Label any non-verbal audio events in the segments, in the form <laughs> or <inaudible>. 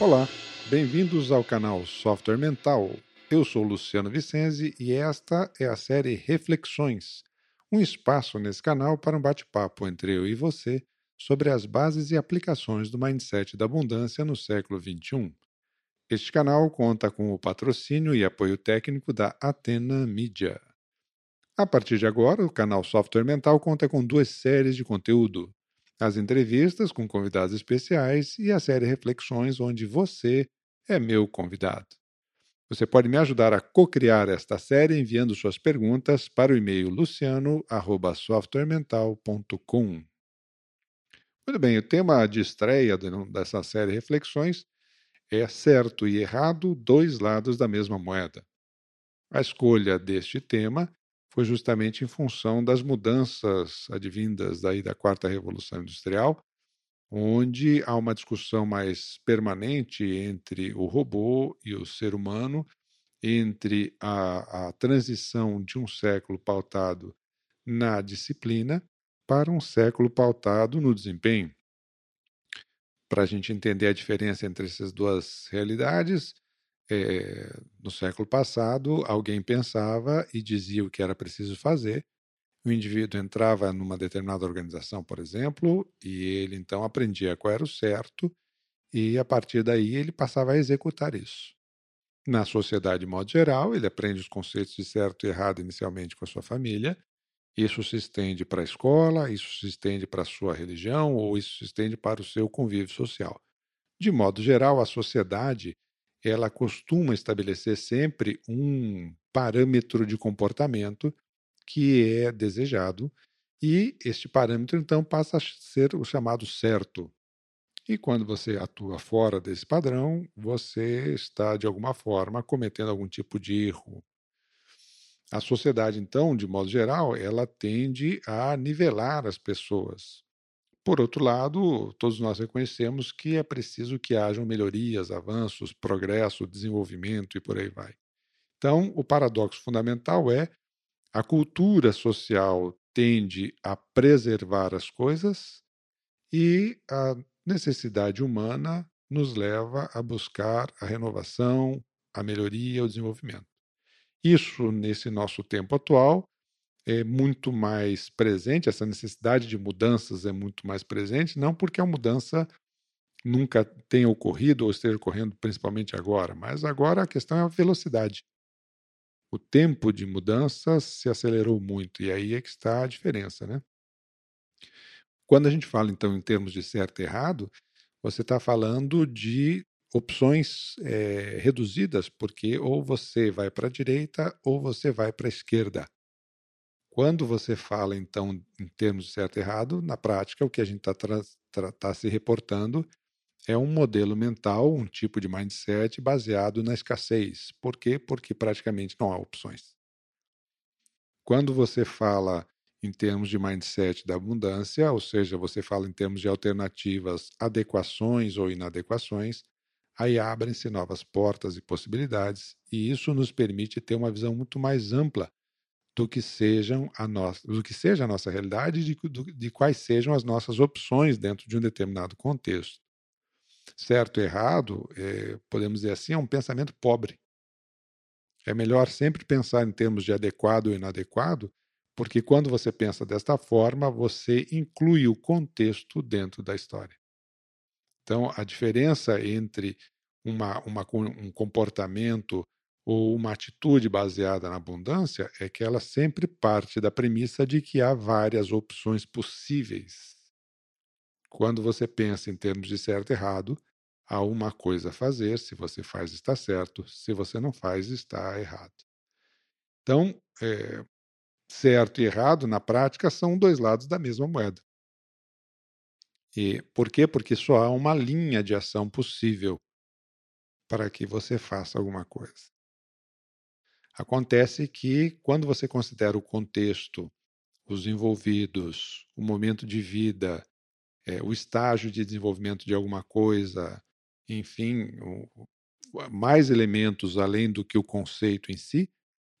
Olá, bem-vindos ao canal Software Mental. Eu sou Luciano Vicenzi e esta é a série Reflexões, um espaço nesse canal para um bate-papo entre eu e você sobre as bases e aplicações do mindset da abundância no século XXI. Este canal conta com o patrocínio e apoio técnico da Atena Media. A partir de agora, o canal Software Mental conta com duas séries de conteúdo as entrevistas com convidados especiais e a série Reflexões, onde você é meu convidado. Você pode me ajudar a co-criar esta série enviando suas perguntas para o e-mail luciano@softwaremental.com. Muito bem, o tema de estreia dessa série Reflexões é certo e errado, dois lados da mesma moeda. A escolha deste tema foi justamente em função das mudanças advindas daí da quarta revolução industrial, onde há uma discussão mais permanente entre o robô e o ser humano, entre a, a transição de um século pautado na disciplina para um século pautado no desempenho. Para a gente entender a diferença entre essas duas realidades, é, no século passado, alguém pensava e dizia o que era preciso fazer. O indivíduo entrava numa determinada organização, por exemplo, e ele então aprendia qual era o certo, e a partir daí ele passava a executar isso. Na sociedade, de modo geral, ele aprende os conceitos de certo e errado inicialmente com a sua família, isso se estende para a escola, isso se estende para a sua religião, ou isso se estende para o seu convívio social. De modo geral, a sociedade ela costuma estabelecer sempre um parâmetro de comportamento que é desejado e este parâmetro então passa a ser o chamado certo. E quando você atua fora desse padrão, você está de alguma forma cometendo algum tipo de erro. A sociedade então, de modo geral, ela tende a nivelar as pessoas. Por outro lado, todos nós reconhecemos que é preciso que hajam melhorias, avanços, progresso, desenvolvimento e por aí vai. Então, o paradoxo fundamental é a cultura social tende a preservar as coisas e a necessidade humana nos leva a buscar a renovação, a melhoria, o desenvolvimento. Isso, nesse nosso tempo atual, é muito mais presente, essa necessidade de mudanças é muito mais presente, não porque a mudança nunca tenha ocorrido ou esteja ocorrendo principalmente agora, mas agora a questão é a velocidade. O tempo de mudança se acelerou muito e aí é que está a diferença, né? Quando a gente fala então em termos de certo e errado, você está falando de opções é, reduzidas, porque ou você vai para a direita ou você vai para a esquerda. Quando você fala, então, em termos de certo e errado, na prática, o que a gente está tá se reportando é um modelo mental, um tipo de mindset baseado na escassez. Por quê? Porque praticamente não há opções. Quando você fala em termos de mindset da abundância, ou seja, você fala em termos de alternativas, adequações ou inadequações, aí abrem-se novas portas e possibilidades, e isso nos permite ter uma visão muito mais ampla do que sejam a nossa, do que seja a nossa realidade e de, de quais sejam as nossas opções dentro de um determinado contexto. Certo e errado, é, podemos dizer assim, é um pensamento pobre. É melhor sempre pensar em termos de adequado ou inadequado, porque quando você pensa desta forma, você inclui o contexto dentro da história. Então, a diferença entre uma, uma, um comportamento ou uma atitude baseada na abundância é que ela sempre parte da premissa de que há várias opções possíveis. Quando você pensa em termos de certo e errado, há uma coisa a fazer, se você faz está certo, se você não faz está errado. Então, é, certo e errado na prática são dois lados da mesma moeda. E por quê? Porque só há uma linha de ação possível para que você faça alguma coisa. Acontece que, quando você considera o contexto, os envolvidos, o momento de vida, é, o estágio de desenvolvimento de alguma coisa, enfim, o, mais elementos além do que o conceito em si,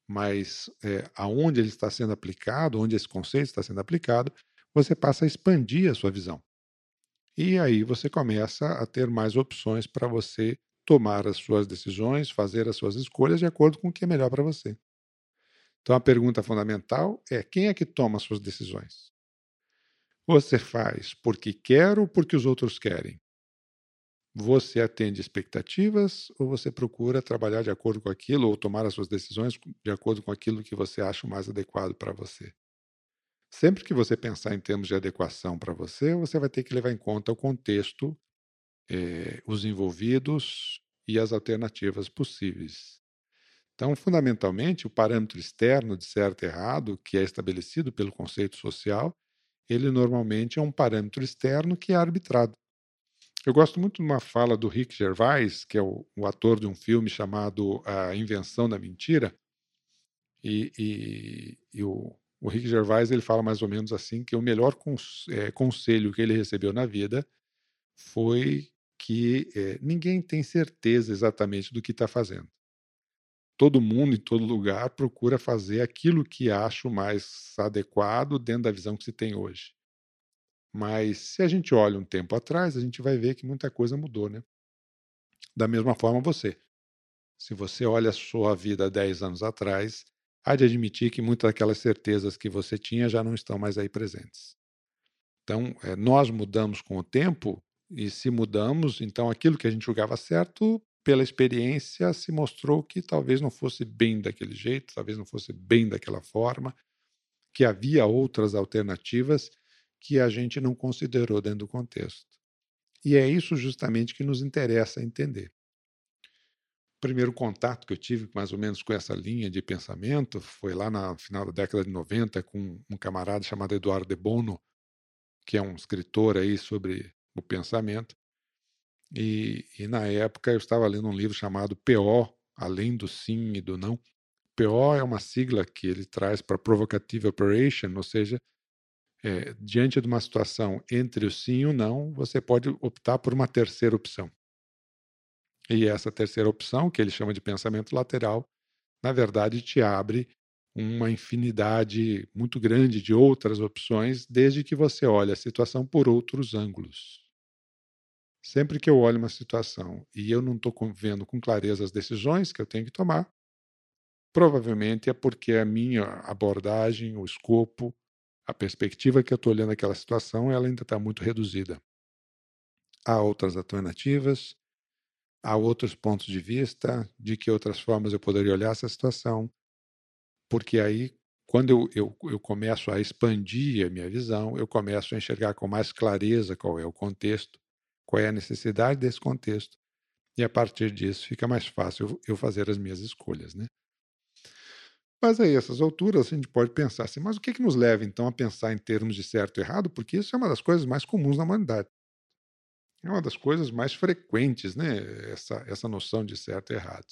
mas é, aonde ele está sendo aplicado, onde esse conceito está sendo aplicado, você passa a expandir a sua visão. E aí você começa a ter mais opções para você tomar as suas decisões, fazer as suas escolhas de acordo com o que é melhor para você. Então a pergunta fundamental é: quem é que toma as suas decisões? Você faz porque quer ou porque os outros querem? Você atende expectativas ou você procura trabalhar de acordo com aquilo ou tomar as suas decisões de acordo com aquilo que você acha mais adequado para você? Sempre que você pensar em termos de adequação para você, você vai ter que levar em conta o contexto, eh, os envolvidos e as alternativas possíveis. Então, fundamentalmente, o parâmetro externo de certo e errado, que é estabelecido pelo conceito social, ele normalmente é um parâmetro externo que é arbitrado. Eu gosto muito de uma fala do Rick Gervais, que é o, o ator de um filme chamado A Invenção da Mentira, e, e, e o, o, Rick Gervais ele fala mais ou menos assim que o melhor é, conselho que ele recebeu na vida foi que é, ninguém tem certeza exatamente do que está fazendo. Todo mundo, em todo lugar, procura fazer aquilo que acha mais adequado dentro da visão que se tem hoje. Mas se a gente olha um tempo atrás, a gente vai ver que muita coisa mudou, né? Da mesma forma você. Se você olha a sua vida 10 anos atrás, há de admitir que muitas daquelas certezas que você tinha já não estão mais aí presentes. Então, é, nós mudamos com o tempo, e se mudamos, então aquilo que a gente julgava certo, pela experiência, se mostrou que talvez não fosse bem daquele jeito, talvez não fosse bem daquela forma, que havia outras alternativas que a gente não considerou dentro do contexto. E é isso justamente que nos interessa entender. O primeiro contato que eu tive mais ou menos com essa linha de pensamento foi lá no final da década de 90 com um camarada chamado Eduardo de Bono, que é um escritor aí sobre o pensamento. E, e na época eu estava lendo um livro chamado PO, Além do Sim e do Não. PO é uma sigla que ele traz para Provocative Operation, ou seja, é, diante de uma situação entre o sim e o não, você pode optar por uma terceira opção. E essa terceira opção, que ele chama de pensamento lateral, na verdade te abre uma infinidade muito grande de outras opções, desde que você olhe a situação por outros ângulos. Sempre que eu olho uma situação e eu não estou vendo com clareza as decisões que eu tenho que tomar, provavelmente é porque a minha abordagem, o escopo, a perspectiva que eu estou olhando aquela situação, ela ainda está muito reduzida. Há outras alternativas, há outros pontos de vista, de que outras formas eu poderia olhar essa situação, porque aí, quando eu, eu, eu começo a expandir a minha visão, eu começo a enxergar com mais clareza qual é o contexto, qual é a necessidade desse contexto, e a partir disso fica mais fácil eu fazer as minhas escolhas, né? Mas aí, essas alturas, a gente pode pensar assim, mas o que, que nos leva então a pensar em termos de certo e errado? Porque isso é uma das coisas mais comuns na humanidade. É uma das coisas mais frequentes, né? Essa, essa noção de certo e errado.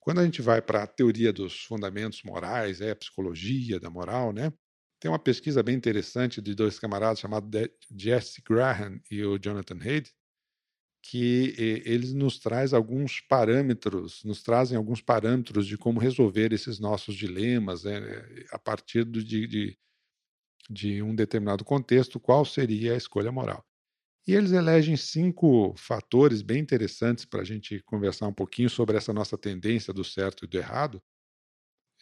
Quando a gente vai para a teoria dos fundamentos morais, é a psicologia da moral, né? Tem uma pesquisa bem interessante de dois camaradas chamados Jesse Graham e o Jonathan Haidt, que eles nos traz alguns parâmetros, nos trazem alguns parâmetros de como resolver esses nossos dilemas né, a partir de, de, de um determinado contexto, qual seria a escolha moral. E eles elegem cinco fatores bem interessantes para a gente conversar um pouquinho sobre essa nossa tendência do certo e do errado,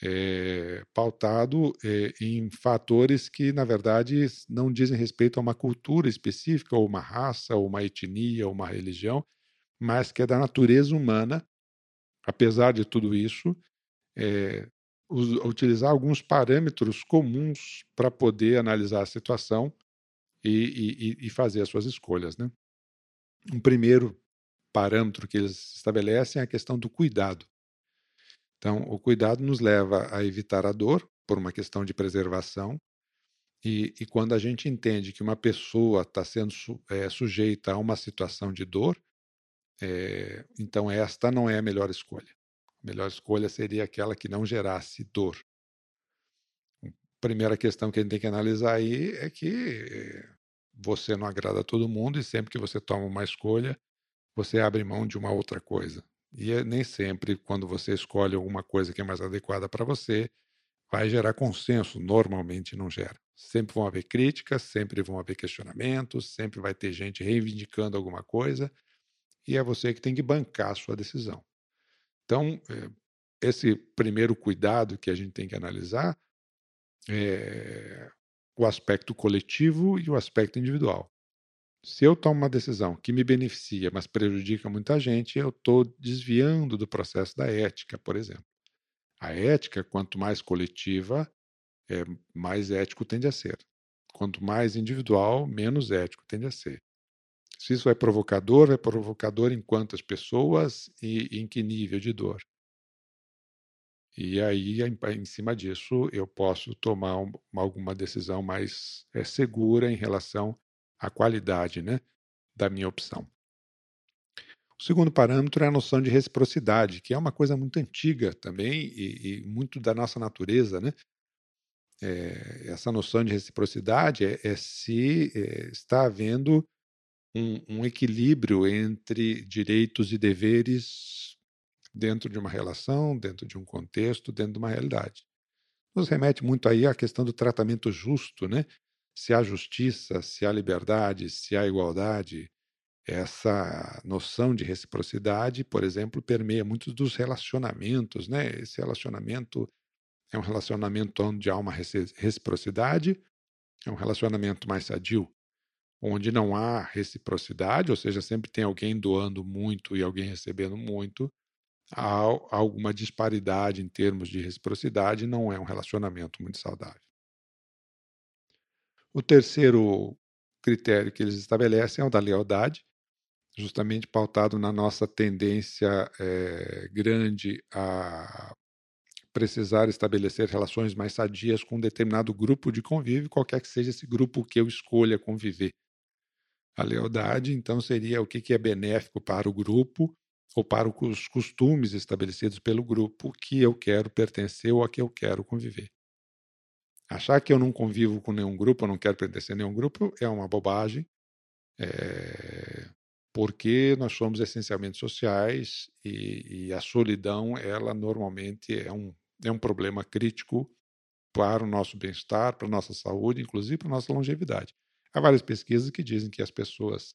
é, pautado é, em fatores que, na verdade, não dizem respeito a uma cultura específica, ou uma raça, ou uma etnia, ou uma religião, mas que é da natureza humana, apesar de tudo isso, é, utilizar alguns parâmetros comuns para poder analisar a situação e, e, e, fazer as suas escolhas. Né? Um primeiro parâmetro que eles estabelecem é a questão do cuidado. Então, o cuidado nos leva a evitar a dor, por uma questão de preservação, e, e quando a gente entende que uma pessoa está sendo é, sujeita a uma situação de dor, é, então esta não é a melhor escolha. A melhor escolha seria aquela que não gerasse dor. A primeira questão que a gente tem que analisar aí é que é, você não agrada a todo mundo e sempre que você toma uma escolha, você abre mão de uma outra coisa. E é nem sempre, quando você escolhe alguma coisa que é mais adequada para você, vai gerar consenso. Normalmente não gera. Sempre vão haver críticas, sempre vão haver questionamentos, sempre vai ter gente reivindicando alguma coisa, e é você que tem que bancar a sua decisão. Então, é, esse primeiro cuidado que a gente tem que analisar é o aspecto coletivo e o aspecto individual. Se eu tomo uma decisão que me beneficia, mas prejudica muita gente, eu estou desviando do processo da ética, por exemplo. A ética, quanto mais coletiva, é, mais ético tende a ser. Quanto mais individual, menos ético tende a ser. Se isso é provocador, é provocador em quantas pessoas e em que nível de dor. E aí, em, cima disso, eu posso tomar um, alguma decisão mais é, segura em relação à qualidade né, da minha opção. O segundo parâmetro é a noção de reciprocidade, que é uma coisa muito antiga também e, e muito da nossa natureza. Né? É, essa noção de reciprocidade é, é se é, está havendo um, um equilíbrio entre direitos e deveres dentro de uma relação, dentro de um contexto, dentro de uma realidade. Nos remete muito aí à questão do tratamento justo, né? Se há justiça, se há liberdade, se há igualdade, essa noção de reciprocidade, por exemplo, permeia muitos dos relacionamentos, né? Esse relacionamento é um relacionamento onde há uma reciprocidade, é um relacionamento mais sadio, onde não há reciprocidade, ou seja, sempre tem alguém doando muito e alguém recebendo muito, há alguma disparidade em termos de reciprocidade, não é um relacionamento muito saudável. O terceiro critério que eles estabelecem é o da lealdade, justamente pautado na nossa tendência é, grande a precisar estabelecer relações mais sadias com um determinado grupo de convívio, qualquer que seja esse grupo que eu escolha conviver. A lealdade, então, seria o que é benéfico para o grupo ou para os costumes estabelecidos pelo grupo que eu quero pertencer ou a que eu quero conviver. Achar que eu não convivo com nenhum grupo, eu não quero pertencer a nenhum grupo, é uma bobagem, é... porque nós somos essencialmente sociais e, e, a solidão, ela normalmente é um, é um problema crítico para o nosso bem-estar, para a nossa saúde, inclusive para a nossa longevidade. Há várias pesquisas que dizem que as pessoas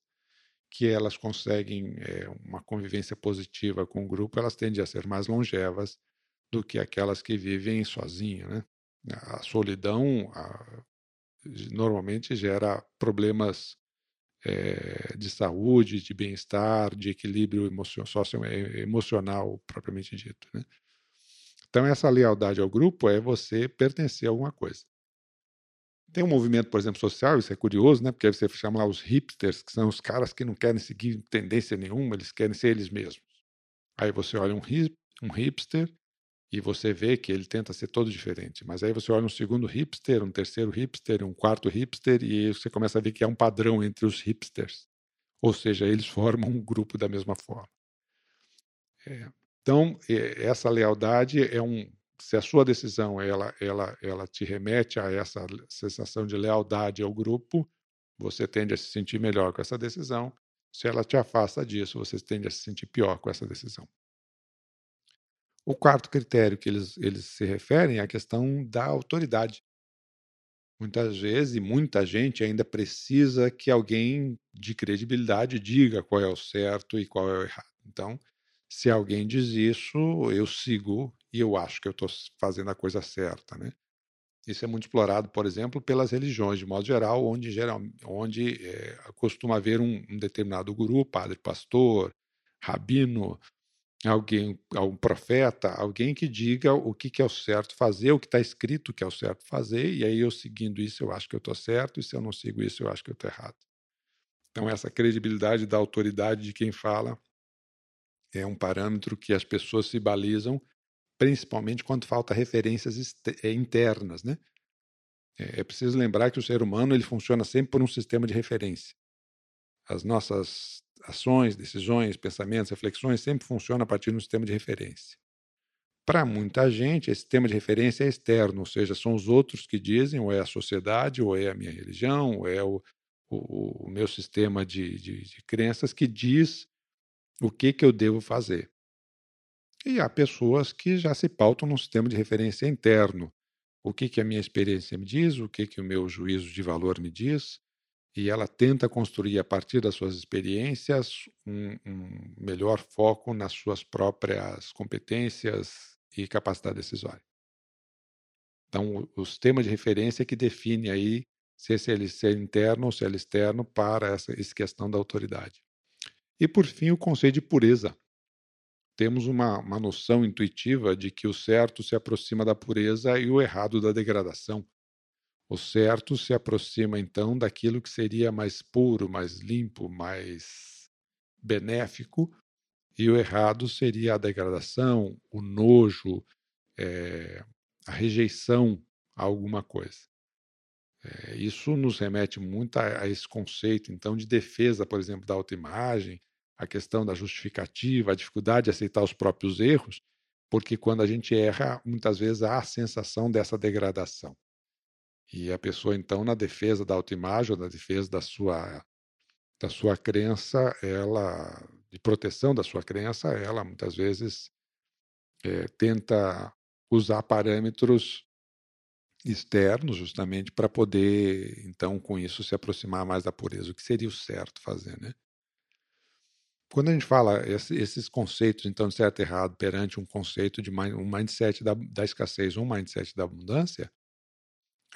que elas conseguem é, uma convivência positiva com o grupo, elas tendem a ser mais longevas do que aquelas que vivem sozinhas. Né? A solidão a, normalmente gera problemas é, de saúde, de bem-estar, de equilíbrio emocio socioemocional propriamente dito. Né? Então, essa lealdade ao grupo é você pertencer a alguma coisa. Tem um movimento, por exemplo, social, isso é curioso, né? Porque você chama lá os hipsters, que são os caras que não querem seguir tendência nenhuma, eles querem ser eles mesmos. Aí você olha um hipster e você vê que ele tenta ser todo diferente. Mas aí você olha um segundo hipster, um terceiro hipster, um quarto hipster, e você começa a ver que há um padrão entre os hipsters. Ou seja, eles <laughs> formam um grupo da mesma forma. É. Então, essa lealdade é um, se a sua decisão ela, ela, ela te remete a essa sensação de lealdade ao grupo, você tende a se sentir melhor com essa decisão. Se ela te afasta disso, você tende a se sentir pior com essa decisão. O quarto critério que eles, eles se referem é a questão da autoridade. Muitas vezes, e muita gente ainda precisa que alguém de credibilidade diga qual é o certo e qual é o errado. Então, se alguém diz isso, eu sigo e eu acho que eu estou fazendo a coisa certa, né? Isso é muito explorado, por exemplo, pelas religiões, de modo geral, onde, geral, onde é, costuma haver um, um, determinado guru, padre, pastor, rabino, alguém, algum profeta, alguém que diga o que, que é o certo fazer, o que está escrito que é o certo fazer, e aí eu seguindo isso eu acho que eu estou certo, e se eu não sigo isso eu acho que eu estou errado. Então, essa credibilidade da autoridade de quem fala é um parâmetro que as pessoas se balizam, principalmente quando falta referências eh, internas, né? É, é preciso lembrar que o ser humano ele funciona sempre por um sistema de referência. As nossas ações, decisões, pensamentos, reflexões sempre funcionam a partir de um sistema de referência. Para muita gente, esse sistema de referência é externo, ou seja, são os outros que dizem, ou é a sociedade, ou é a minha religião, ou é o, o, o meu sistema de, de, de crenças que diz o que, que eu devo fazer. E há pessoas que já se pautam num sistema de referência interno. o que, que a minha experiência me diz, o que, que o meu juízo de valor me diz, e ela tenta construir, a partir das suas experiências, um, um melhor foco nas suas próprias competências e capacidade decisória. Então, os temas de referência que definem aí se esse é interno ou se é externo para essa, essa questão da autoridade. E, por fim, o conceito de pureza. Temos uma, uma noção intuitiva de que o certo se aproxima da pureza e o errado da degradação. O certo se aproxima, então, daquilo que seria mais puro, mais limpo, mais benéfico, e o errado seria a degradação, o nojo, é, a rejeição a alguma coisa. É, isso nos remete muito a, a, esse conceito, então, de defesa, por exemplo, da autoimagem, a questão da justificativa, a dificuldade de aceitar os próprios erros, porque quando a gente erra, muitas vezes há a sensação dessa degradação. E a pessoa, então, na defesa da autoimagem, na defesa da sua, da sua crença, ela, de proteção da sua crença, ela muitas vezes é, tenta usar parâmetros externos, justamente para poder, então, com isso, se aproximar mais da pureza, o que seria o certo fazer, né? Quando a gente fala esses conceitos, então, de certo e errado, perante um conceito de um mindset da, da escassez ou um mindset da abundância,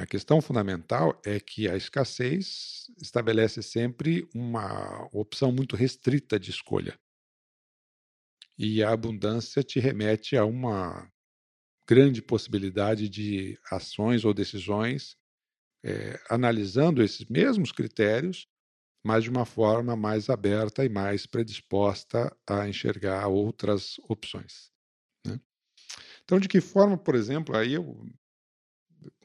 a questão fundamental é que a escassez estabelece sempre uma opção muito restrita de escolha. E a abundância te remete a uma grande possibilidade de ações ou decisões é, analisando esses mesmos critérios, mas de uma forma mais aberta e mais predisposta a enxergar outras opções. Né? Então, de que forma, por exemplo, aí eu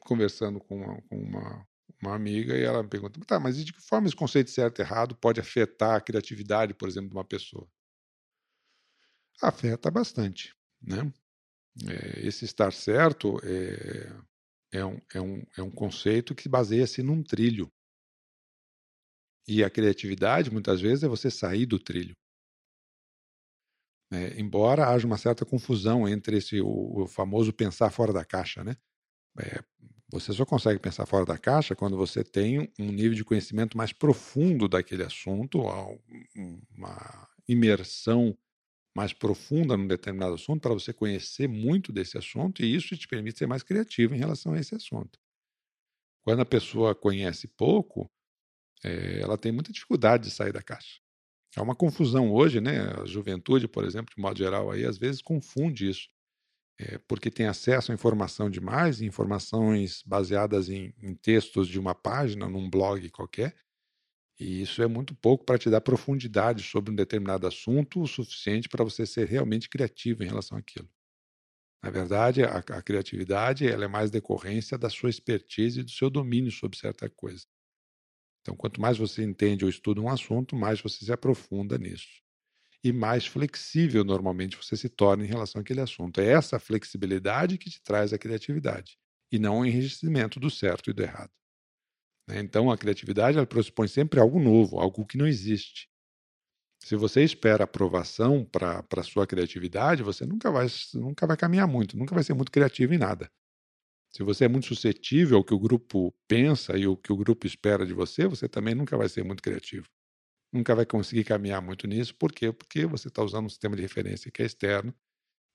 conversando com uma, com uma, uma amiga e ela me pergunta, tá, mas de que forma esse conceito de certo e errado pode afetar a criatividade, por exemplo, de uma pessoa? Afeta bastante, né? É, esse estar certo é, é, um, é, um, é um conceito que baseia-se num trilho. E a criatividade, muitas vezes, é você sair do trilho. É, embora haja uma certa confusão entre esse, o, o famoso pensar fora da caixa, né? É, você só consegue pensar fora da caixa quando você tem um nível de conhecimento mais profundo daquele assunto, uma imersão mais profunda num determinado assunto, para você conhecer muito desse assunto, e isso te permite ser mais criativo em relação a esse assunto. Quando a pessoa conhece pouco, é, ela tem muita dificuldade de sair da caixa. Há uma confusão hoje, né? A juventude, por exemplo, de modo geral, aí às vezes confunde isso é, porque tem acesso à informação demais, informações baseadas em, em textos de uma página, num blog qualquer, e isso é muito pouco para te dar profundidade sobre um determinado assunto, o suficiente para você ser realmente criativo em relação àquilo. Na verdade, a, a, criatividade ela é mais decorrência da sua expertise e do seu domínio sobre certa coisa. Então, quanto mais você entende ou estuda um assunto, mais você se aprofunda nisso e mais flexível normalmente você se torna em relação àquele assunto. É essa flexibilidade que te traz a criatividade e não o enrijecimento do certo e do errado. Né? Então, a criatividade ela pressupõe sempre algo novo, algo que não existe. Se você espera aprovação para a sua criatividade, você nunca vai, nunca vai caminhar muito, nunca vai ser muito criativo em nada. Se você é muito suscetível ao que o grupo pensa e o que o grupo espera de você, você também nunca vai ser muito criativo nunca vai conseguir caminhar muito nisso. Por quê? Porque você está usando um sistema de referência que é externo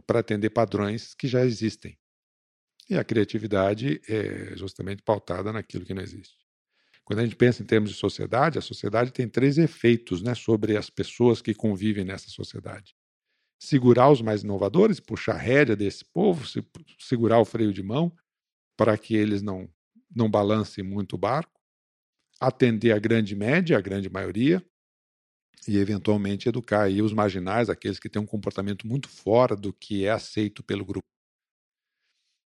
para atender padrões que já existem. E a criatividade é justamente pautada naquilo que não existe. Quando a gente pensa em termos de sociedade, a sociedade tem três efeitos né, sobre as pessoas que convivem nessa sociedade. Segurar os mais inovadores, puxar a rédea desse povo, segurar o freio de mão para que eles não, não balancem muito o barco, atender a grande média, a grande maioria, e eventualmente educar aí os marginais, aqueles que têm um comportamento muito fora do que é aceito pelo grupo.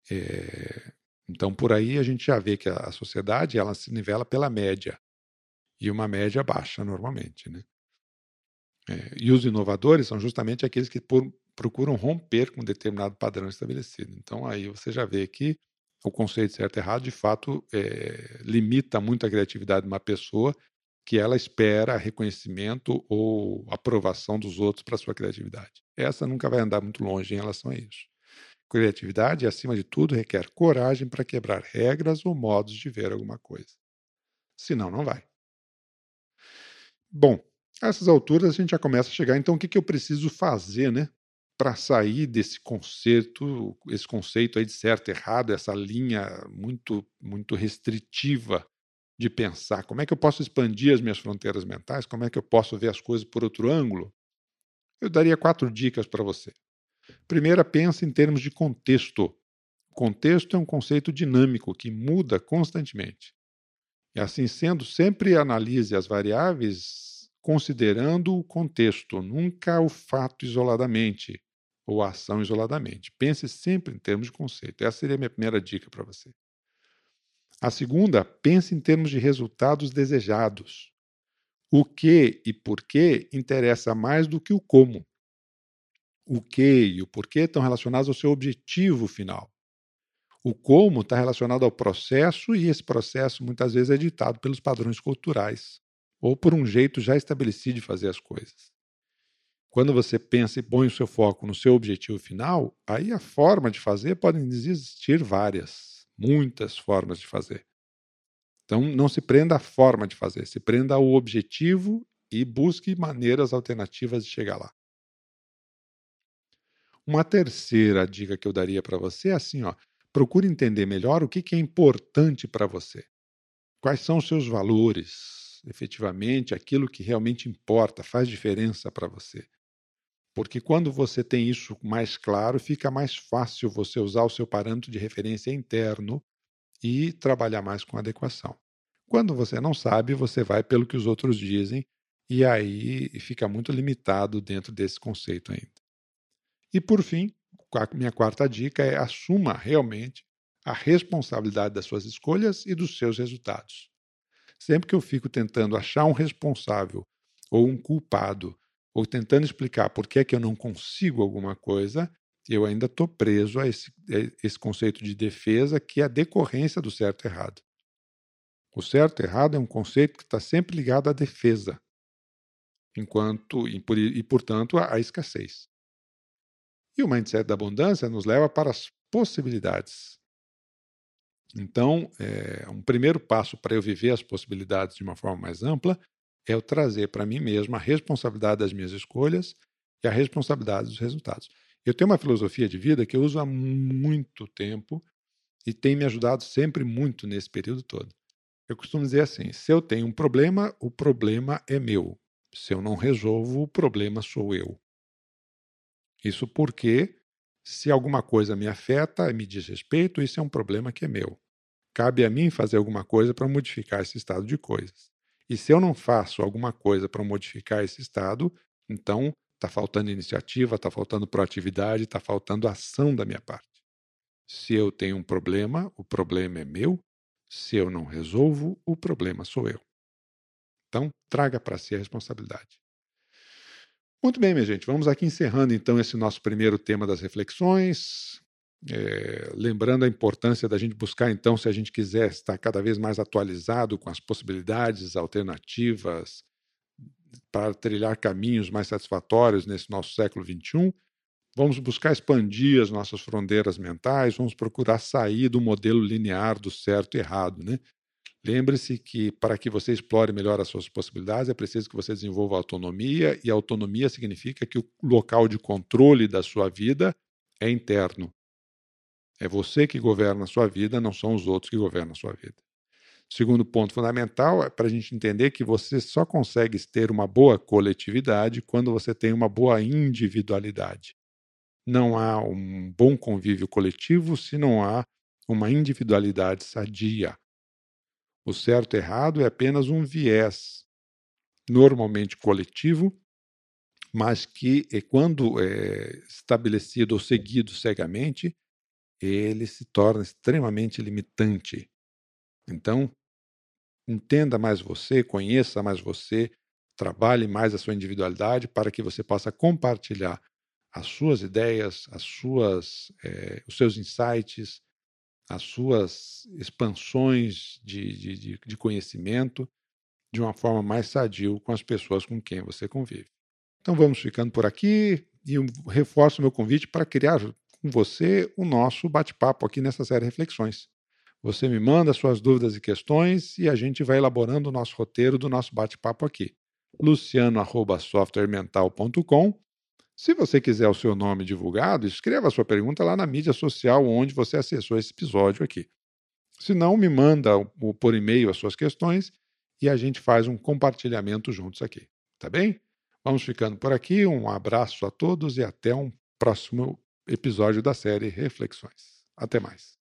É, então, por aí a gente já vê que a sociedade ela se nivela pela média e uma média baixa normalmente, né? É, e os inovadores são justamente aqueles que por, procuram romper com um determinado padrão estabelecido. Então, aí você já vê que o conceito certo e errado, de fato, é, limita muito a criatividade de uma pessoa que ela espera reconhecimento ou aprovação dos outros para sua criatividade. Essa nunca vai andar muito longe em relação a isso. criatividade acima de tudo, requer coragem para quebrar regras ou modos de ver alguma coisa. Senão, não vai. Bom, a essas alturas a gente já começa a chegar, então o que, que eu preciso fazer, né? Para sair desse conceito, esse conceito aí de certo e errado, essa linha muito, muito restritiva de pensar. Como é que eu posso expandir as minhas fronteiras mentais? Como é que eu posso ver as coisas por outro ângulo? Eu daria quatro dicas para você. Primeira, pense em termos de contexto. Contexto é um conceito dinâmico que muda constantemente. E assim sendo, sempre analise as variáveis considerando o contexto, nunca o fato isoladamente ou a ação isoladamente. Pense sempre em termos de conceito. Essa seria a minha primeira dica para você. A segunda, pense em termos de resultados desejados. O que e por que interessa mais do que o como. O que e o porquê estão relacionados ao seu objetivo final. O como está relacionado ao processo e esse processo muitas vezes é ditado pelos padrões culturais ou por um jeito já estabelecido de fazer as coisas. Quando você pensa e põe o seu foco no seu objetivo final, aí a forma de fazer podem existir várias, muitas formas de fazer. Então não se prenda à forma de fazer, se prenda ao objetivo e busque maneiras alternativas de chegar lá. Uma terceira dica que eu daria para você é assim, ó, procure entender melhor o que, que é importante para você. Quais são os seus valores, efetivamente, aquilo que realmente importa, faz diferença para você. Porque quando você tem isso mais claro, fica mais fácil você usar o seu parâmetro de referência interno e trabalhar mais com adequação. Quando você não sabe, você vai pelo que os outros dizem e aí fica muito limitado dentro desse conceito ainda. E por fim, a minha quarta dica é assuma realmente a responsabilidade das suas escolhas e dos seus resultados. Sempre que eu fico tentando achar um responsável ou um culpado, ou tentando explicar por que é que eu não consigo alguma coisa, eu ainda estou preso a esse, a esse conceito de defesa que é a decorrência do certo e errado. O certo e errado é um conceito que está sempre ligado à defesa, enquanto e, por, e portanto à escassez. E o mindset da abundância nos leva para as possibilidades. Então, é, um primeiro passo para eu viver as possibilidades de uma forma mais ampla é eu trazer para mim mesmo a responsabilidade das minhas escolhas e a responsabilidade dos resultados. Eu tenho uma filosofia de vida que eu uso há muito tempo e tem me ajudado sempre muito nesse período todo. Eu costumo dizer assim: se eu tenho um problema, o problema é meu. Se eu não resolvo, o problema sou eu. Isso porque, se alguma coisa me afeta me diz respeito, isso é um problema que é meu. Cabe a mim fazer alguma coisa para modificar esse estado de coisas. E se eu não faço alguma coisa para modificar esse estado, então está faltando iniciativa, está faltando proatividade, está faltando ação da minha parte. Se eu tenho um problema, o problema é meu. Se eu não resolvo, o problema sou eu. Então, traga para si a responsabilidade. Muito bem, minha gente, vamos aqui encerrando então esse nosso primeiro tema das reflexões. É, lembrando a importância da gente buscar, então, se a gente quiser estar cada vez mais atualizado com as possibilidades alternativas para trilhar caminhos mais satisfatórios nesse nosso século XXI, vamos buscar expandir as nossas fronteiras mentais, vamos procurar sair do modelo linear do certo e errado, né? Lembre-se que para que você explore melhor as suas possibilidades, é preciso que você desenvolva autonomia, e autonomia significa que o local de controle da sua vida é interno. É você que governa a sua vida, não são os outros que governam a sua vida. Segundo ponto fundamental é para a gente entender que você só consegue ter uma boa coletividade quando você tem uma boa individualidade. Não há um bom convívio coletivo se não há uma individualidade sadia. O certo e errado é apenas um viés, normalmente coletivo, mas que, quando é estabelecido ou seguido cegamente, ele se torna extremamente limitante. Então, entenda mais você, conheça mais você, trabalhe mais a sua individualidade para que você possa compartilhar as suas ideias, as suas, é, os seus insights, as suas expansões de, de, de conhecimento de uma forma mais sadio com as pessoas com quem você convive. Então vamos ficando por aqui e reforço o meu convite para criar com você o nosso bate-papo aqui nessa série Reflexões. Você me manda suas dúvidas e questões e a gente vai elaborando o nosso roteiro do nosso bate-papo aqui. luciano@softwaremental.com. Se você quiser o seu nome divulgado, escreva a sua pergunta lá na mídia social onde você acessou esse episódio aqui. Se não, me manda por e-mail as suas questões e a gente faz um compartilhamento juntos aqui. Tá bem? Vamos ficando por aqui. Um abraço a todos e até um próximo episódio da série Reflexões. Até mais.